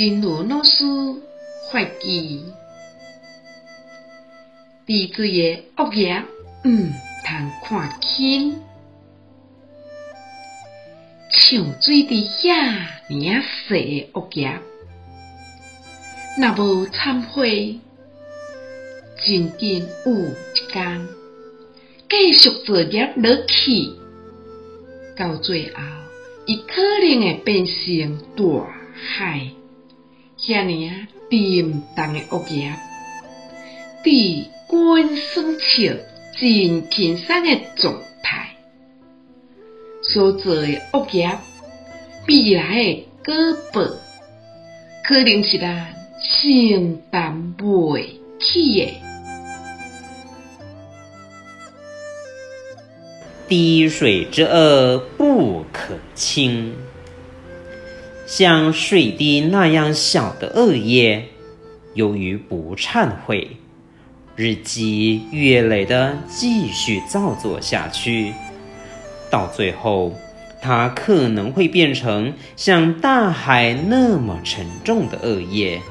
真如老师发记，伫水的恶业，毋通看轻，像水伫遐尔细的恶业，若无忏悔，真紧有一天继续造业落去，到最后，伊可能会变成大海。遐尔沉重的恶业，伫滚酸笑、真轻松的状态所做的恶业，未来的果报，可能是咱承担不起的。滴水之恩不可轻。像水滴那样小的恶业，由于不忏悔，日积月累的继续造作下去，到最后，它可能会变成像大海那么沉重的恶业，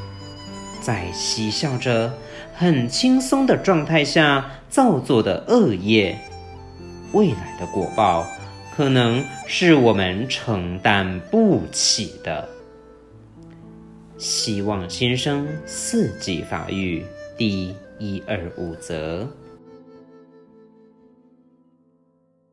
在嬉笑着、很轻松的状态下造作的恶业，未来的果报。可能是我们承担不起的。希望先生四季法语第一二五则。